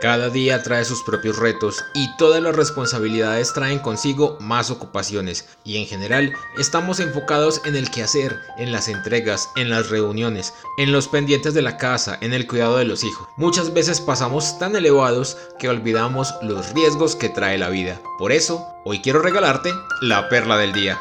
Cada día trae sus propios retos y todas las responsabilidades traen consigo más ocupaciones y en general estamos enfocados en el quehacer, en las entregas, en las reuniones, en los pendientes de la casa, en el cuidado de los hijos. Muchas veces pasamos tan elevados que olvidamos los riesgos que trae la vida. Por eso, hoy quiero regalarte la perla del día.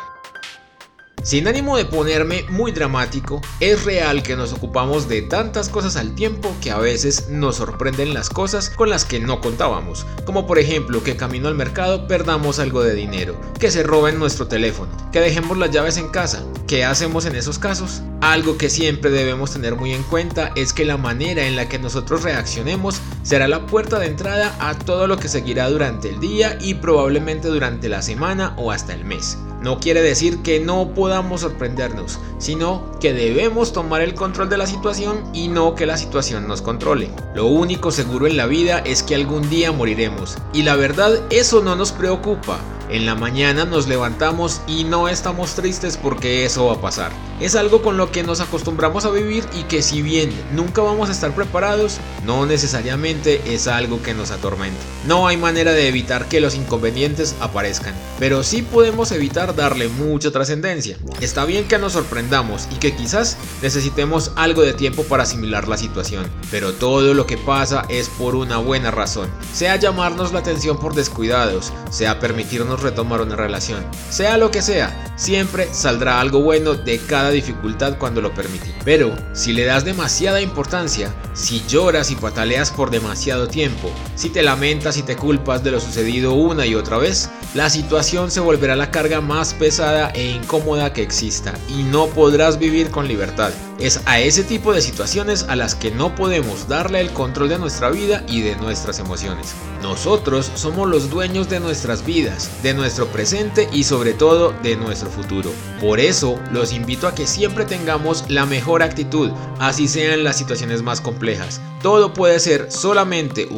Sin ánimo de ponerme muy dramático, es real que nos ocupamos de tantas cosas al tiempo que a veces nos sorprenden las cosas con las que no contábamos, como por ejemplo que camino al mercado perdamos algo de dinero, que se roben nuestro teléfono, que dejemos las llaves en casa. ¿Qué hacemos en esos casos? Algo que siempre debemos tener muy en cuenta es que la manera en la que nosotros reaccionemos será la puerta de entrada a todo lo que seguirá durante el día y probablemente durante la semana o hasta el mes. No quiere decir que no podamos sorprendernos, sino que debemos tomar el control de la situación y no que la situación nos controle. Lo único seguro en la vida es que algún día moriremos, y la verdad eso no nos preocupa. En la mañana nos levantamos y no estamos tristes porque eso va a pasar. Es algo con lo que nos acostumbramos a vivir y que si bien nunca vamos a estar preparados, no necesariamente es algo que nos atormente. No hay manera de evitar que los inconvenientes aparezcan, pero sí podemos evitar darle mucha trascendencia. Está bien que nos sorprendamos y que quizás necesitemos algo de tiempo para asimilar la situación, pero todo lo que pasa es por una buena razón. Sea llamarnos la atención por descuidados, sea permitirnos retomar una relación. Sea lo que sea, siempre saldrá algo bueno de cada dificultad cuando lo permití. Pero si le das demasiada importancia, si lloras y pataleas por demasiado tiempo, si te lamentas y te culpas de lo sucedido una y otra vez, la situación se volverá la carga más pesada e incómoda que exista y no podrás vivir con libertad. Es a ese tipo de situaciones a las que no podemos darle el control de nuestra vida y de nuestras emociones. Nosotros somos los dueños de nuestras vidas, de nuestro presente y sobre todo de nuestro futuro. Por eso los invito a que siempre tengamos la mejor actitud, así sean las situaciones más complejas. Todo puede ser solamente un